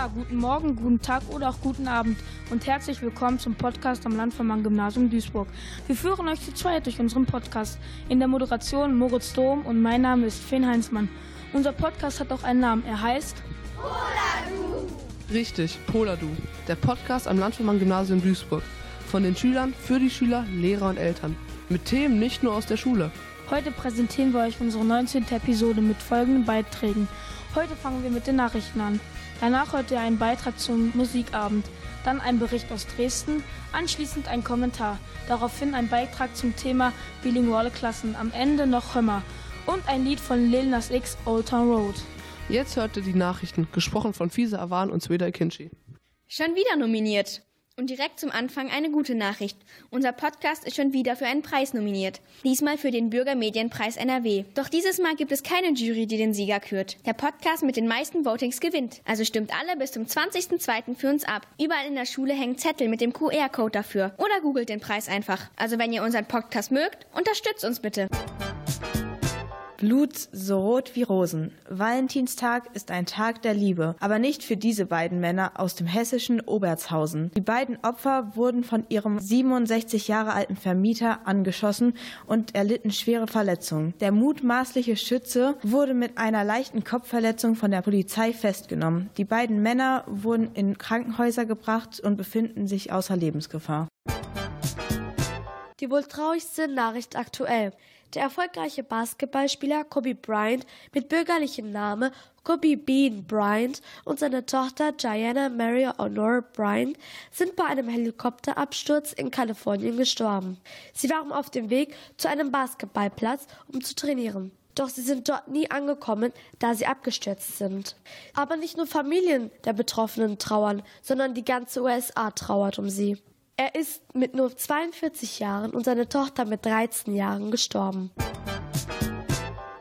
Ja, guten Morgen, guten Tag oder auch guten Abend und herzlich willkommen zum Podcast am Landvermann Gymnasium Duisburg. Wir führen euch zu zweit durch unseren Podcast. In der Moderation Moritz Dom und mein Name ist Finn Heinzmann. Unser Podcast hat auch einen Namen. Er heißt Poladu. Richtig, Poladu. Der Podcast am Landvermann Gymnasium Duisburg. Von den Schülern, für die Schüler, Lehrer und Eltern. Mit Themen nicht nur aus der Schule. Heute präsentieren wir euch unsere 19. Episode mit folgenden Beiträgen. Heute fangen wir mit den Nachrichten an. Danach hört ihr einen Beitrag zum Musikabend, dann ein Bericht aus Dresden, anschließend ein Kommentar, daraufhin ein Beitrag zum Thema bilinguale Klassen, am Ende noch Hömmer und ein Lied von Lil Nas X Old Town Road. Jetzt hört ihr die Nachrichten, gesprochen von Fisa Awan und Sweda Kinchi. Schon wieder nominiert. Und direkt zum Anfang eine gute Nachricht. Unser Podcast ist schon wieder für einen Preis nominiert. Diesmal für den Bürgermedienpreis NRW. Doch dieses Mal gibt es keine Jury, die den Sieger kürt. Der Podcast mit den meisten Votings gewinnt. Also stimmt alle bis zum 20.02. für uns ab. Überall in der Schule hängen Zettel mit dem QR-Code dafür. Oder googelt den Preis einfach. Also wenn ihr unseren Podcast mögt, unterstützt uns bitte. Blut so rot wie Rosen. Valentinstag ist ein Tag der Liebe, aber nicht für diese beiden Männer aus dem hessischen Obertshausen. Die beiden Opfer wurden von ihrem 67 Jahre alten Vermieter angeschossen und erlitten schwere Verletzungen. Der mutmaßliche Schütze wurde mit einer leichten Kopfverletzung von der Polizei festgenommen. Die beiden Männer wurden in Krankenhäuser gebracht und befinden sich außer Lebensgefahr. Die wohl traurigste Nachricht aktuell. Der erfolgreiche Basketballspieler Kobe Bryant mit bürgerlichem Namen Kobe Bean Bryant und seine Tochter Diana Mary Honor Bryant sind bei einem Helikopterabsturz in Kalifornien gestorben. Sie waren auf dem Weg zu einem Basketballplatz, um zu trainieren. Doch sie sind dort nie angekommen, da sie abgestürzt sind. Aber nicht nur Familien der Betroffenen trauern, sondern die ganze USA trauert um sie. Er ist mit nur 42 Jahren und seine Tochter mit 13 Jahren gestorben.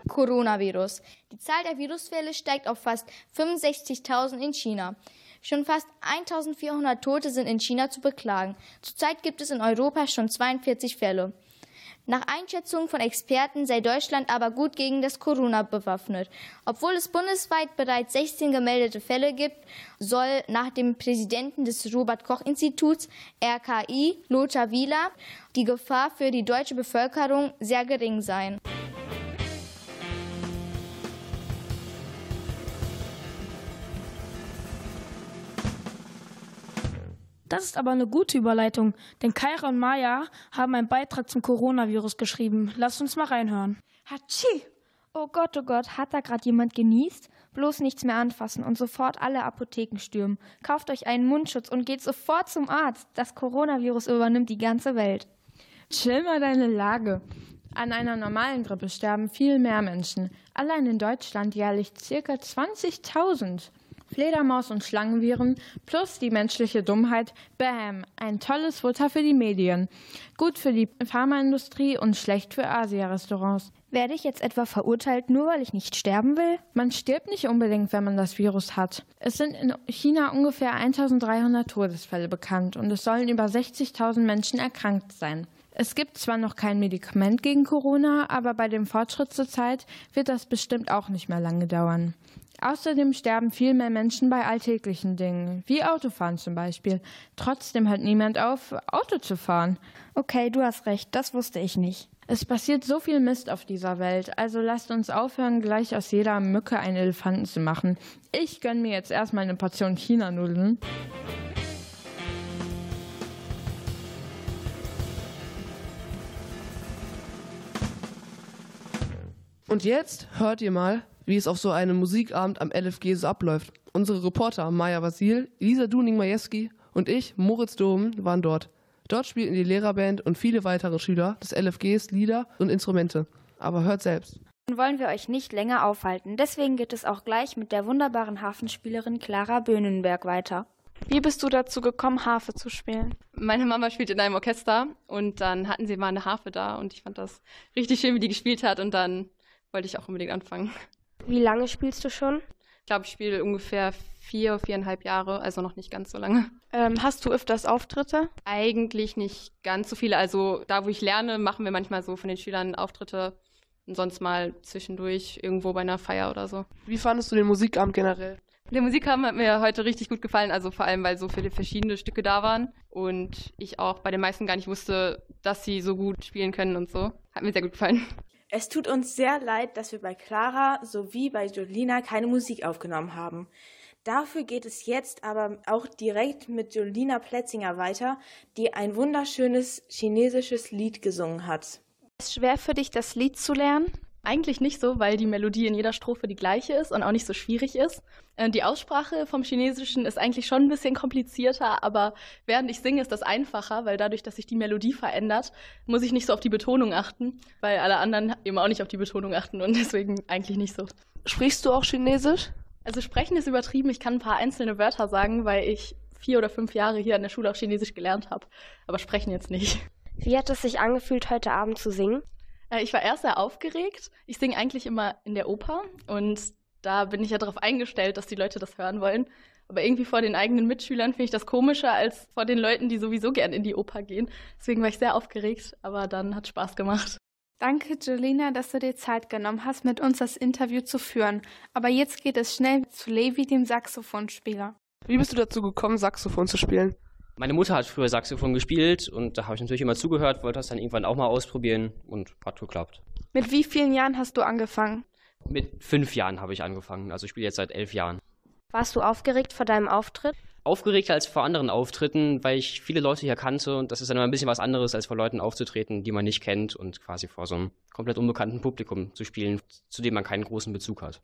Coronavirus. Die Zahl der Virusfälle steigt auf fast 65.000 in China. Schon fast 1400 Tote sind in China zu beklagen. Zurzeit gibt es in Europa schon 42 Fälle. Nach Einschätzung von Experten sei Deutschland aber gut gegen das Corona bewaffnet. Obwohl es bundesweit bereits 16 gemeldete Fälle gibt, soll nach dem Präsidenten des Robert Koch Instituts RKI, Lothar Wieler, die Gefahr für die deutsche Bevölkerung sehr gering sein. Das ist aber eine gute Überleitung, denn Kaira und Maya haben einen Beitrag zum Coronavirus geschrieben. Lass uns mal reinhören. Hatschi! Oh Gott, oh Gott, hat da gerade jemand genießt? Bloß nichts mehr anfassen und sofort alle Apotheken stürmen. Kauft euch einen Mundschutz und geht sofort zum Arzt. Das Coronavirus übernimmt die ganze Welt. Chill mal deine Lage. An einer normalen Grippe sterben viel mehr Menschen. Allein in Deutschland jährlich ca. 20.000. Fledermaus- und Schlangenviren plus die menschliche Dummheit. Bam! Ein tolles Futter für die Medien. Gut für die Pharmaindustrie und schlecht für Asia-Restaurants. Werde ich jetzt etwa verurteilt, nur weil ich nicht sterben will? Man stirbt nicht unbedingt, wenn man das Virus hat. Es sind in China ungefähr 1300 Todesfälle bekannt und es sollen über 60.000 Menschen erkrankt sein. Es gibt zwar noch kein Medikament gegen Corona, aber bei dem Fortschritt zur Zeit wird das bestimmt auch nicht mehr lange dauern. Außerdem sterben viel mehr Menschen bei alltäglichen Dingen, wie Autofahren zum Beispiel. Trotzdem hört niemand auf, Auto zu fahren. Okay, du hast recht, das wusste ich nicht. Es passiert so viel Mist auf dieser Welt, also lasst uns aufhören, gleich aus jeder Mücke einen Elefanten zu machen. Ich gönn mir jetzt erstmal eine Portion China-Nudeln. Und jetzt hört ihr mal, wie es auf so einem Musikabend am LFG so abläuft. Unsere Reporter Maja Vasil, Lisa Duning-Majewski und ich, Moritz Dom, waren dort. Dort spielten die Lehrerband und viele weitere Schüler des LFGs Lieder und Instrumente. Aber hört selbst. Nun wollen wir euch nicht länger aufhalten. Deswegen geht es auch gleich mit der wunderbaren Hafenspielerin Clara Böhnenberg weiter. Wie bist du dazu gekommen, Harfe zu spielen? Meine Mama spielt in einem Orchester und dann hatten sie mal eine Harfe da und ich fand das richtig schön, wie die gespielt hat und dann wollte ich auch unbedingt anfangen. Wie lange spielst du schon? Ich glaube, ich spiele ungefähr vier, viereinhalb Jahre, also noch nicht ganz so lange. Ähm, hast du öfters Auftritte? Eigentlich nicht ganz so viele. Also da, wo ich lerne, machen wir manchmal so von den Schülern Auftritte und sonst mal zwischendurch irgendwo bei einer Feier oder so. Wie fandest du den Musikabend generell? Der Musikabend hat mir heute richtig gut gefallen, also vor allem, weil so viele verschiedene Stücke da waren und ich auch bei den meisten gar nicht wusste, dass sie so gut spielen können und so. Hat mir sehr gut gefallen. Es tut uns sehr leid, dass wir bei Clara sowie bei Jolina keine Musik aufgenommen haben. Dafür geht es jetzt aber auch direkt mit Jolina Plätzinger weiter, die ein wunderschönes chinesisches Lied gesungen hat. Ist es schwer für dich, das Lied zu lernen? Eigentlich nicht so, weil die Melodie in jeder Strophe die gleiche ist und auch nicht so schwierig ist. Äh, die Aussprache vom Chinesischen ist eigentlich schon ein bisschen komplizierter, aber während ich singe, ist das einfacher, weil dadurch, dass sich die Melodie verändert, muss ich nicht so auf die Betonung achten, weil alle anderen eben auch nicht auf die Betonung achten und deswegen eigentlich nicht so. Sprichst du auch Chinesisch? Also sprechen ist übertrieben. Ich kann ein paar einzelne Wörter sagen, weil ich vier oder fünf Jahre hier an der Schule auch Chinesisch gelernt habe, aber sprechen jetzt nicht. Wie hat es sich angefühlt, heute Abend zu singen? Äh, ich war erst sehr aufgeregt. Ich singe eigentlich immer in der Oper und da bin ich ja darauf eingestellt, dass die Leute das hören wollen. Aber irgendwie vor den eigenen Mitschülern finde ich das komischer als vor den Leuten, die sowieso gern in die Oper gehen. Deswegen war ich sehr aufgeregt, aber dann hat Spaß gemacht. Danke, Jolina, dass du dir Zeit genommen hast, mit uns das Interview zu führen. Aber jetzt geht es schnell zu Levi, dem Saxophonspieler. Wie bist du dazu gekommen, Saxophon zu spielen? Meine Mutter hat früher Saxophon gespielt und da habe ich natürlich immer zugehört, wollte das dann irgendwann auch mal ausprobieren und hat geklappt. Mit wie vielen Jahren hast du angefangen? Mit fünf Jahren habe ich angefangen, also ich spiele jetzt seit elf Jahren. Warst du aufgeregt vor deinem Auftritt? Aufgeregter als vor anderen Auftritten, weil ich viele Leute hier kannte und das ist dann immer ein bisschen was anderes, als vor Leuten aufzutreten, die man nicht kennt und quasi vor so einem komplett unbekannten Publikum zu spielen, zu dem man keinen großen Bezug hat.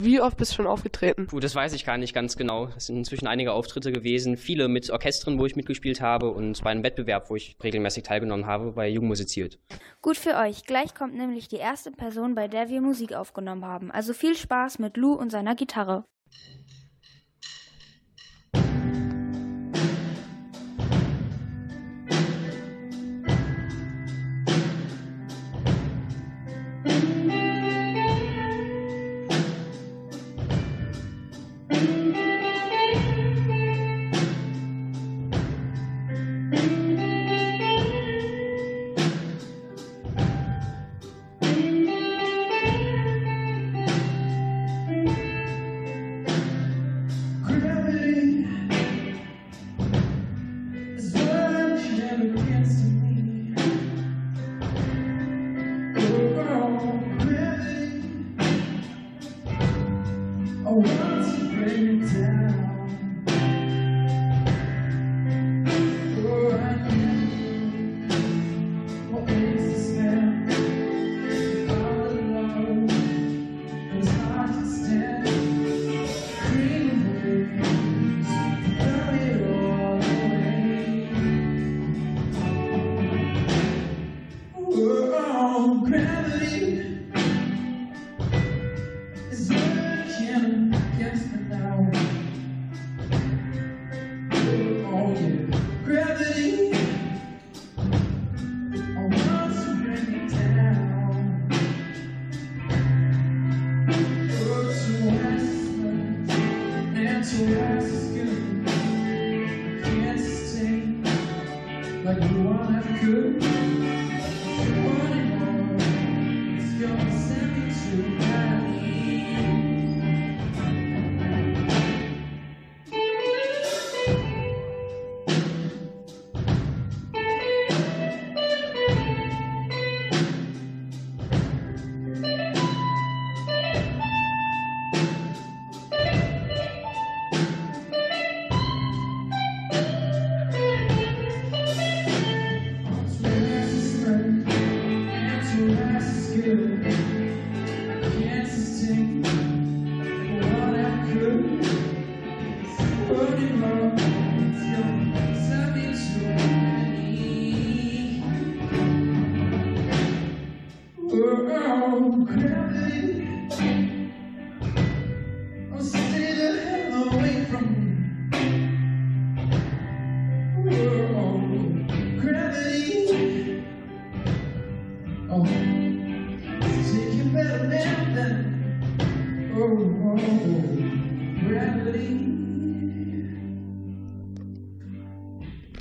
Wie oft bist du schon aufgetreten? Puh, das weiß ich gar nicht ganz genau. Es sind inzwischen einige Auftritte gewesen, viele mit Orchestern, wo ich mitgespielt habe und bei einem Wettbewerb, wo ich regelmäßig teilgenommen habe, bei Jugend musiziert. Gut für euch. Gleich kommt nämlich die erste Person, bei der wir Musik aufgenommen haben. Also viel Spaß mit Lou und seiner Gitarre.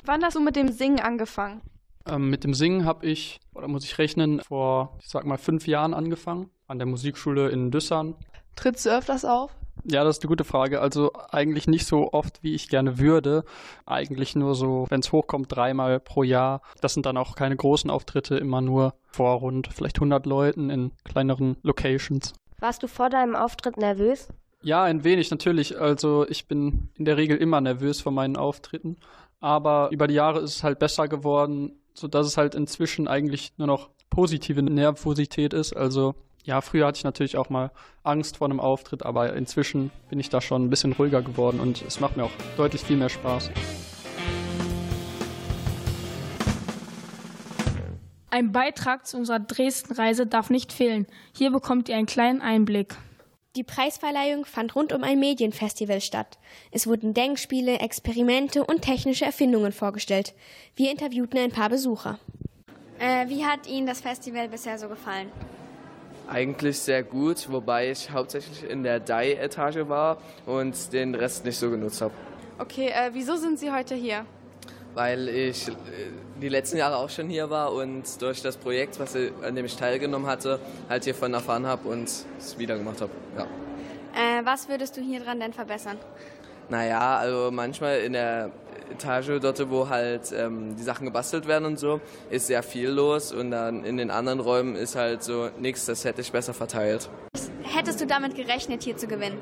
Wann hast du mit dem Singen angefangen? Ähm, mit dem Singen habe ich, oder muss ich rechnen, vor, ich sag mal, fünf Jahren angefangen, an der Musikschule in Düssern. Trittst du öfters auf? Ja, das ist eine gute Frage. Also eigentlich nicht so oft, wie ich gerne würde. Eigentlich nur so, wenn es hochkommt, dreimal pro Jahr. Das sind dann auch keine großen Auftritte, immer nur vor rund vielleicht 100 Leuten in kleineren Locations. Warst du vor deinem Auftritt nervös? Ja, ein wenig natürlich. Also ich bin in der Regel immer nervös vor meinen Auftritten. Aber über die Jahre ist es halt besser geworden, sodass es halt inzwischen eigentlich nur noch positive Nervosität ist. Also ja, früher hatte ich natürlich auch mal Angst vor einem Auftritt, aber inzwischen bin ich da schon ein bisschen ruhiger geworden und es macht mir auch deutlich viel mehr Spaß. Ein Beitrag zu unserer Dresden-Reise darf nicht fehlen. Hier bekommt ihr einen kleinen Einblick. Die Preisverleihung fand rund um ein Medienfestival statt. Es wurden Denkspiele, Experimente und technische Erfindungen vorgestellt. Wir interviewten ein paar Besucher. Äh, wie hat Ihnen das Festival bisher so gefallen? Eigentlich sehr gut, wobei ich hauptsächlich in der DAI-Etage war und den Rest nicht so genutzt habe. Okay, äh, wieso sind Sie heute hier? Weil ich äh, die letzten Jahre auch schon hier war und durch das Projekt, was an dem ich teilgenommen hatte, halt hiervon erfahren habe und es wieder gemacht habe. Ja. Äh, was würdest du hier dran denn verbessern? Naja, also manchmal in der Etage, dort wo halt ähm, die Sachen gebastelt werden und so, ist sehr viel los und dann in den anderen Räumen ist halt so nichts, das hätte ich besser verteilt. Hättest du damit gerechnet, hier zu gewinnen?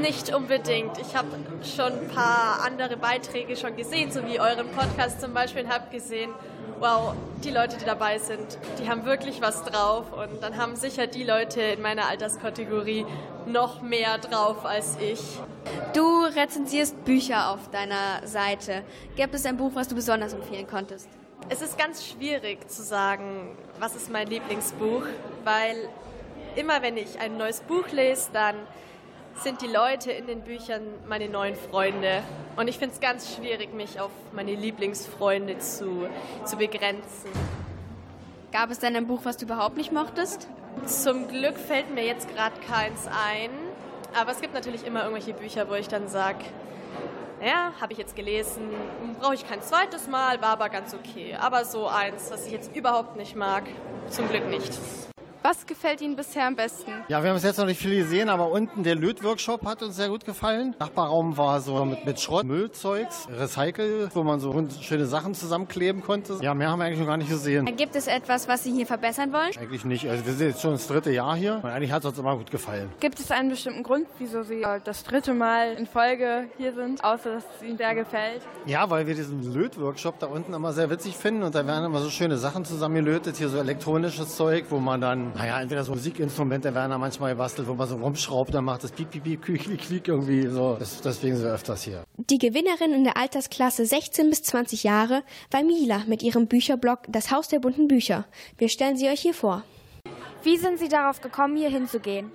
Nicht unbedingt. Ich habe schon ein paar andere Beiträge schon gesehen, so wie euren Podcast zum Beispiel, und habe gesehen, wow, die Leute, die dabei sind, die haben wirklich was drauf. Und dann haben sicher die Leute in meiner Alterskategorie noch mehr drauf als ich. Du rezensierst Bücher auf deiner Seite. Gibt es ein Buch, was du besonders empfehlen konntest? Es ist ganz schwierig zu sagen, was ist mein Lieblingsbuch, weil immer wenn ich ein neues Buch lese, dann sind die Leute in den Büchern meine neuen Freunde. Und ich finde es ganz schwierig, mich auf meine Lieblingsfreunde zu, zu begrenzen. Gab es denn ein Buch, was du überhaupt nicht mochtest? Zum Glück fällt mir jetzt gerade keins ein. Aber es gibt natürlich immer irgendwelche Bücher, wo ich dann sage, ja, habe ich jetzt gelesen, brauche ich kein zweites Mal, war aber ganz okay. Aber so eins, was ich jetzt überhaupt nicht mag, zum Glück nicht. Was gefällt Ihnen bisher am besten? Ja, wir haben es jetzt noch nicht viel gesehen, aber unten der Lötworkshop hat uns sehr gut gefallen. Nachbarraum war so mit, mit Schrott, Müllzeugs, Recycle, wo man so schöne Sachen zusammenkleben konnte. Ja, mehr haben wir eigentlich noch gar nicht gesehen. Gibt es etwas, was Sie hier verbessern wollen? Eigentlich nicht. Also wir sind jetzt schon das dritte Jahr hier und eigentlich hat es uns immer gut gefallen. Gibt es einen bestimmten Grund, wieso Sie das dritte Mal in Folge hier sind, außer dass es Ihnen sehr gefällt? Ja, weil wir diesen Lötworkshop da unten immer sehr witzig finden und da werden immer so schöne Sachen zusammengelötet, hier so elektronisches Zeug, wo man dann naja, entweder so Musikinstrumente werden da manchmal gebastelt, wo man so rumschraubt, dann macht das piep, piep, piep, quiek, quiek irgendwie so. Das, deswegen sind wir öfters hier. Die Gewinnerin in der Altersklasse 16 bis 20 Jahre war Mila mit ihrem Bücherblog Das Haus der bunten Bücher. Wir stellen sie euch hier vor. Wie sind Sie darauf gekommen, hier hinzugehen?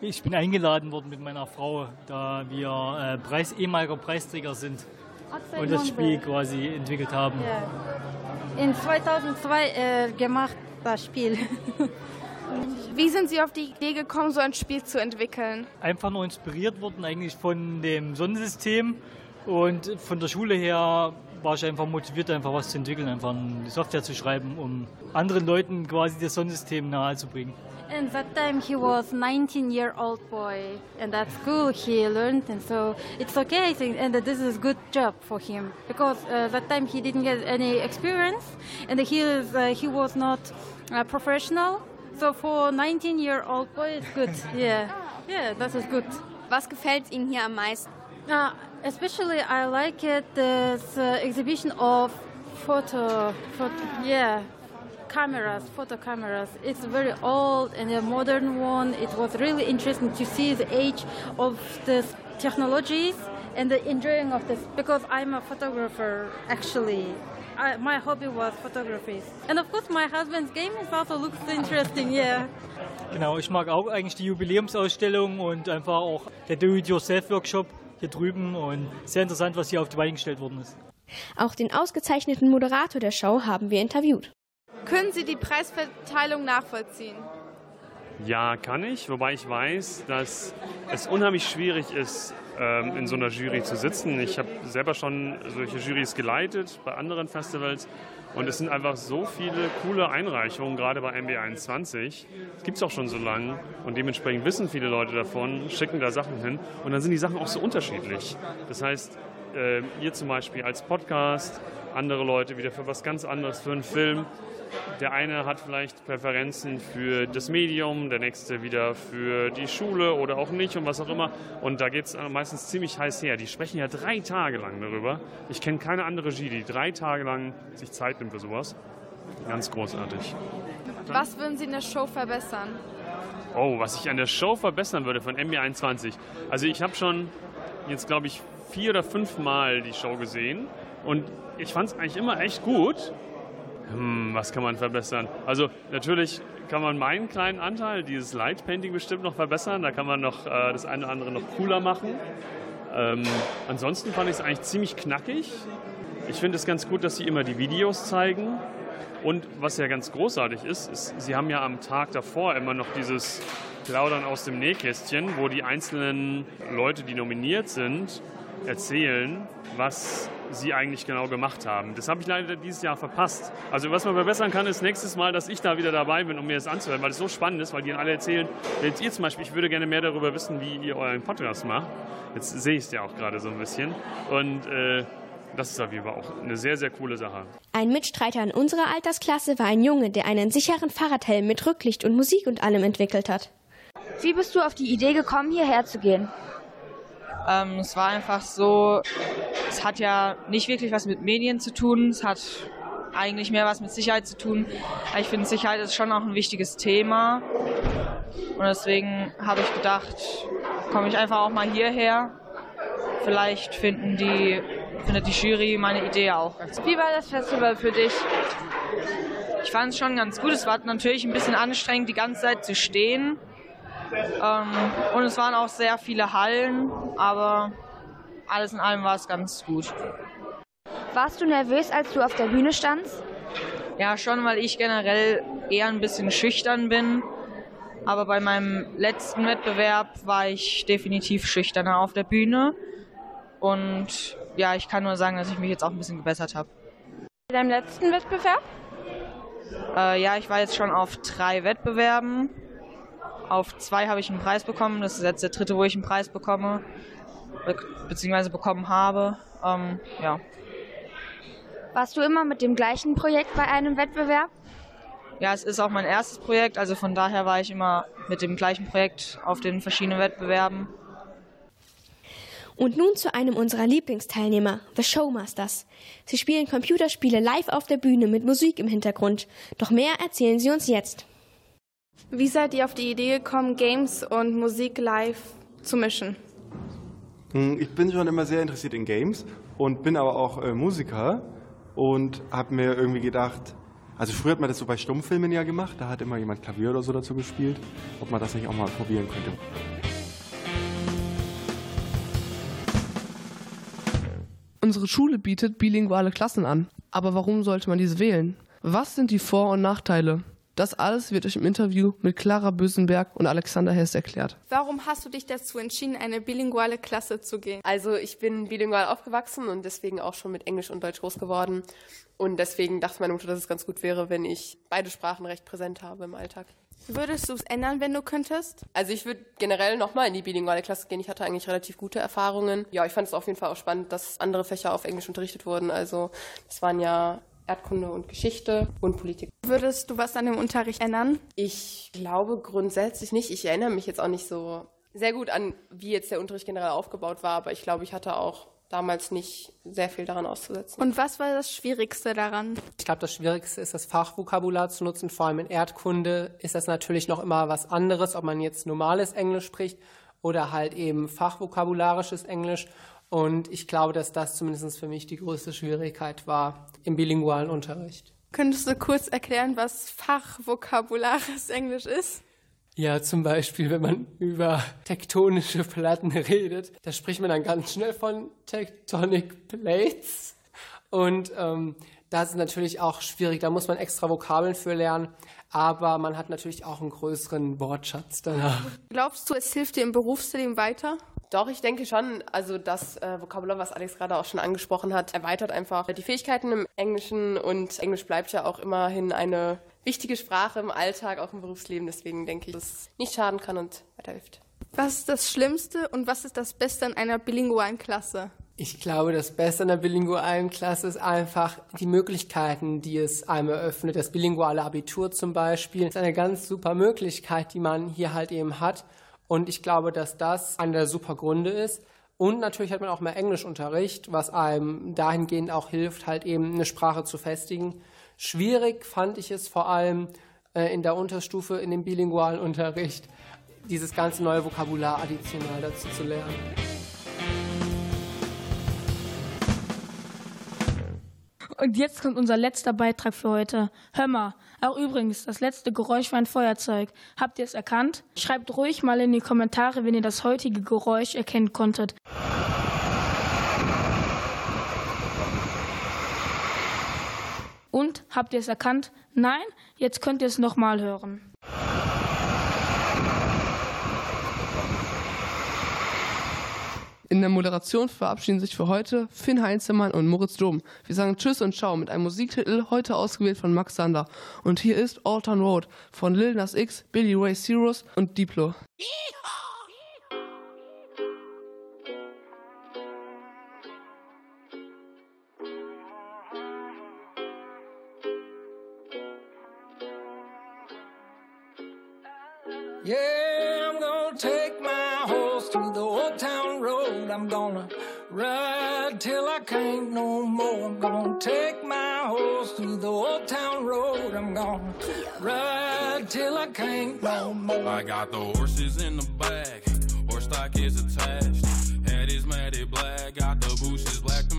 Ich bin eingeladen worden mit meiner Frau, da wir äh, Preis, ehemaliger Preisträger sind und das Spiel quasi entwickelt haben. Ja. In 2002 äh, gemacht das Spiel. Wie sind Sie auf die Idee gekommen, so ein Spiel zu entwickeln? Einfach nur inspiriert worden eigentlich von dem Sonnensystem und von der Schule her war ich einfach motiviert, einfach was zu entwickeln, einfach eine Software zu schreiben, um anderen Leuten quasi das Sonnensystem nahezubringen. And that time he was 19 year old boy, and at school he learned, and so it's okay, I think, and this is good job for him because uh, that time he didn't get any experience, and he is uh, he was not uh, professional. So for 19 year old boy, it's good. yeah, yeah, that is good. Was gefällt Ihnen hier am meisten? Uh, especially, I like it this uh, exhibition of photo, photo, yeah, cameras, photo cameras. It's very old and a modern one. It was really interesting to see the age of the technologies and the enjoying of this because I'm a photographer actually. I, my hobby was photography. And of course my husband's game also looks interesting, yeah. Genau, ich mag auch eigentlich die Jubiläumsausstellung und einfach auch der Do-It-Yourself-Workshop hier drüben und sehr interessant, was hier auf die Beine gestellt worden ist. Auch den ausgezeichneten Moderator der Show haben wir interviewt. Können Sie die Preisverteilung nachvollziehen? Ja, kann ich, wobei ich weiß, dass es unheimlich schwierig ist, in so einer Jury zu sitzen. Ich habe selber schon solche Jurys geleitet bei anderen Festivals Und es sind einfach so viele coole Einreichungen, gerade bei MB21. Das gibt es auch schon so lange. Und dementsprechend wissen viele Leute davon, schicken da Sachen hin. Und dann sind die Sachen auch so unterschiedlich. Das heißt, äh, ihr zum Beispiel als Podcast, andere Leute wieder für was ganz anderes, für einen Film. Der eine hat vielleicht Präferenzen für das Medium, der nächste wieder für die Schule oder auch nicht und was auch immer. Und da geht es meistens ziemlich heiß her. Die sprechen ja drei Tage lang darüber. Ich kenne keine andere Regie, die drei Tage lang sich Zeit nimmt für sowas. Ganz großartig. Was würden Sie in der Show verbessern? Oh, was ich an der Show verbessern würde von MB21. Also ich habe schon jetzt, glaube ich, vier oder fünf Mal die Show gesehen und ich fand es eigentlich immer echt gut. Hm, was kann man verbessern? Also natürlich kann man meinen kleinen Anteil, dieses Light Painting bestimmt noch verbessern. Da kann man noch äh, das eine oder andere noch cooler machen. Ähm, ansonsten fand ich es eigentlich ziemlich knackig. Ich finde es ganz gut, dass sie immer die Videos zeigen. Und was ja ganz großartig ist, ist, sie haben ja am Tag davor immer noch dieses Plaudern aus dem Nähkästchen, wo die einzelnen Leute, die nominiert sind, erzählen, was sie eigentlich genau gemacht haben. Das habe ich leider dieses Jahr verpasst. Also was man verbessern kann, ist nächstes Mal, dass ich da wieder dabei bin, um mir das anzuhören, weil es so spannend ist, weil die alle erzählen, jetzt ihr zum Beispiel, ich würde gerne mehr darüber wissen, wie ihr euren Podcast macht. Jetzt sehe ich es ja auch gerade so ein bisschen. Und äh, das ist auf jeden Fall auch eine sehr, sehr coole Sache. Ein Mitstreiter in unserer Altersklasse war ein Junge, der einen sicheren Fahrradhelm mit Rücklicht und Musik und allem entwickelt hat. Wie bist du auf die Idee gekommen, hierher zu gehen? Ähm, es war einfach so, es hat ja nicht wirklich was mit Medien zu tun, es hat eigentlich mehr was mit Sicherheit zu tun. Ich finde, Sicherheit ist schon auch ein wichtiges Thema. Und deswegen habe ich gedacht, komme ich einfach auch mal hierher. Vielleicht finden die, findet die Jury meine Idee auch ganz gut. Wie war das Festival für dich? Ich fand es schon ganz gut. Es war natürlich ein bisschen anstrengend, die ganze Zeit zu stehen. Ähm, und es waren auch sehr viele Hallen, aber alles in allem war es ganz gut. Warst du nervös, als du auf der Bühne standst? Ja, schon, weil ich generell eher ein bisschen schüchtern bin. Aber bei meinem letzten Wettbewerb war ich definitiv schüchterner auf der Bühne. Und ja, ich kann nur sagen, dass ich mich jetzt auch ein bisschen gebessert habe. Bei deinem letzten Wettbewerb? Äh, ja, ich war jetzt schon auf drei Wettbewerben. Auf zwei habe ich einen Preis bekommen. Das ist jetzt der dritte, wo ich einen Preis bekomme, be beziehungsweise bekommen habe. Ähm, ja. Warst du immer mit dem gleichen Projekt bei einem Wettbewerb? Ja, es ist auch mein erstes Projekt, also von daher war ich immer mit dem gleichen Projekt auf den verschiedenen Wettbewerben. Und nun zu einem unserer Lieblingsteilnehmer, The Showmasters. Sie spielen Computerspiele live auf der Bühne mit Musik im Hintergrund. Doch mehr erzählen sie uns jetzt. Wie seid ihr auf die Idee gekommen, Games und Musik live zu mischen? Hm, ich bin schon immer sehr interessiert in Games und bin aber auch äh, Musiker und habe mir irgendwie gedacht, also früher hat man das so bei Stummfilmen ja gemacht, da hat immer jemand Klavier oder so dazu gespielt, ob man das nicht auch mal probieren könnte. Unsere Schule bietet bilinguale Klassen an. Aber warum sollte man diese wählen? Was sind die Vor- und Nachteile? Das alles wird euch im Interview mit Clara Bösenberg und Alexander Hess erklärt. Warum hast du dich dazu entschieden, eine bilinguale Klasse zu gehen? Also ich bin bilingual aufgewachsen und deswegen auch schon mit Englisch und Deutsch groß geworden. Und deswegen dachte meine Mutter, dass es ganz gut wäre, wenn ich beide Sprachen recht präsent habe im Alltag. Würdest du es ändern, wenn du könntest? Also ich würde generell nochmal in die bilinguale Klasse gehen. Ich hatte eigentlich relativ gute Erfahrungen. Ja, ich fand es auf jeden Fall auch spannend, dass andere Fächer auf Englisch unterrichtet wurden. Also das waren ja Erdkunde und Geschichte und Politik. Würdest du was an dem Unterricht ändern? Ich glaube grundsätzlich nicht. Ich erinnere mich jetzt auch nicht so sehr gut an, wie jetzt der Unterricht generell aufgebaut war, aber ich glaube, ich hatte auch damals nicht sehr viel daran auszusetzen. Und was war das Schwierigste daran? Ich glaube, das Schwierigste ist, das Fachvokabular zu nutzen. Vor allem in Erdkunde ist das natürlich noch immer was anderes, ob man jetzt normales Englisch spricht oder halt eben fachvokabularisches Englisch. Und ich glaube, dass das zumindest für mich die größte Schwierigkeit war im bilingualen Unterricht. Könntest du kurz erklären, was fachvokabulares Englisch ist? Ja, zum Beispiel, wenn man über tektonische Platten redet, da spricht man dann ganz schnell von Tectonic Plates. Und ähm, das ist natürlich auch schwierig, da muss man extra Vokabeln für lernen, aber man hat natürlich auch einen größeren Wortschatz danach. Glaubst du, es hilft dir im Berufsleben weiter? Doch, ich denke schon. Also das äh, Vokabular, was Alex gerade auch schon angesprochen hat, erweitert einfach die Fähigkeiten im Englischen und Englisch bleibt ja auch immerhin eine wichtige Sprache im Alltag, auch im Berufsleben. Deswegen denke ich, dass es nicht schaden kann und weiterhilft. Was ist das Schlimmste und was ist das Beste an einer bilingualen Klasse? Ich glaube, das Beste an der bilingualen Klasse ist einfach die Möglichkeiten, die es einem eröffnet. Das bilinguale Abitur zum Beispiel ist eine ganz super Möglichkeit, die man hier halt eben hat. Und ich glaube, dass das einer der super Gründe ist. Und natürlich hat man auch mehr Englischunterricht, was einem dahingehend auch hilft, halt eben eine Sprache zu festigen. Schwierig fand ich es vor allem äh, in der Unterstufe, in dem bilingualen Unterricht, dieses ganze neue Vokabular additional dazu zu lernen. Und jetzt kommt unser letzter Beitrag für heute. Hör mal, auch übrigens, das letzte Geräusch war ein Feuerzeug. Habt ihr es erkannt? Schreibt ruhig mal in die Kommentare, wenn ihr das heutige Geräusch erkennen konntet. Und habt ihr es erkannt? Nein? Jetzt könnt ihr es nochmal hören. In der Moderation verabschieden sich für heute Finn Heinzemann und Moritz Dom. Wir sagen Tschüss und Ciao mit einem Musiktitel, heute ausgewählt von Max Sander. Und hier ist Alton Road von Lil Nas X, Billy Ray Cyrus und Diplo. Yeah, I'm gonna ride till I can't no more. I'm gonna take my horse through the old town road. I'm gonna ride till I can't no more. I got the horses in the back, horse stock is attached. Head is matted black, got the bushes black to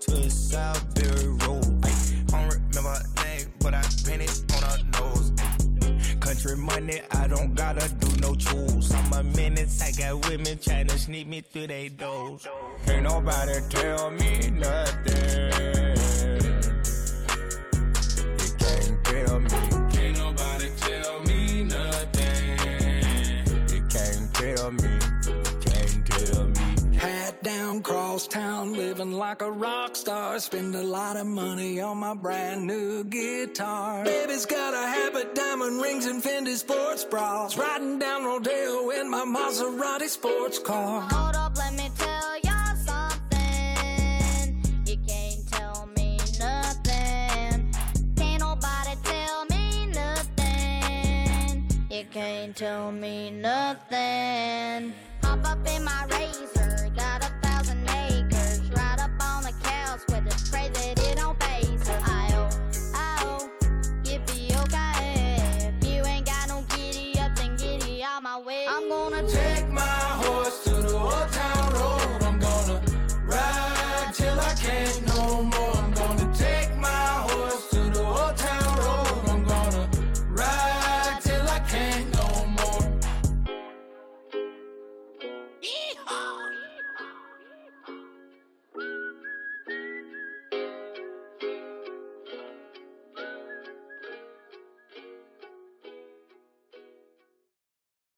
to Southbury Road. I don't remember her name, but I painted on her nose. Country money, I don't gotta do no chores. I'm a menace, I got women trying to sneak me through they doors. Can't nobody tell me nothing. Down, town, living like a rock star. Spend a lot of money on my brand new guitar. Baby's got a habit, diamond rings, and Fendi sports bras. Riding down Rodeo in my Maserati sports car. Hold up, let me tell. You can't tell me nothing. Can't nobody tell me nothing. You can't tell me nothing. Hop up in my Ray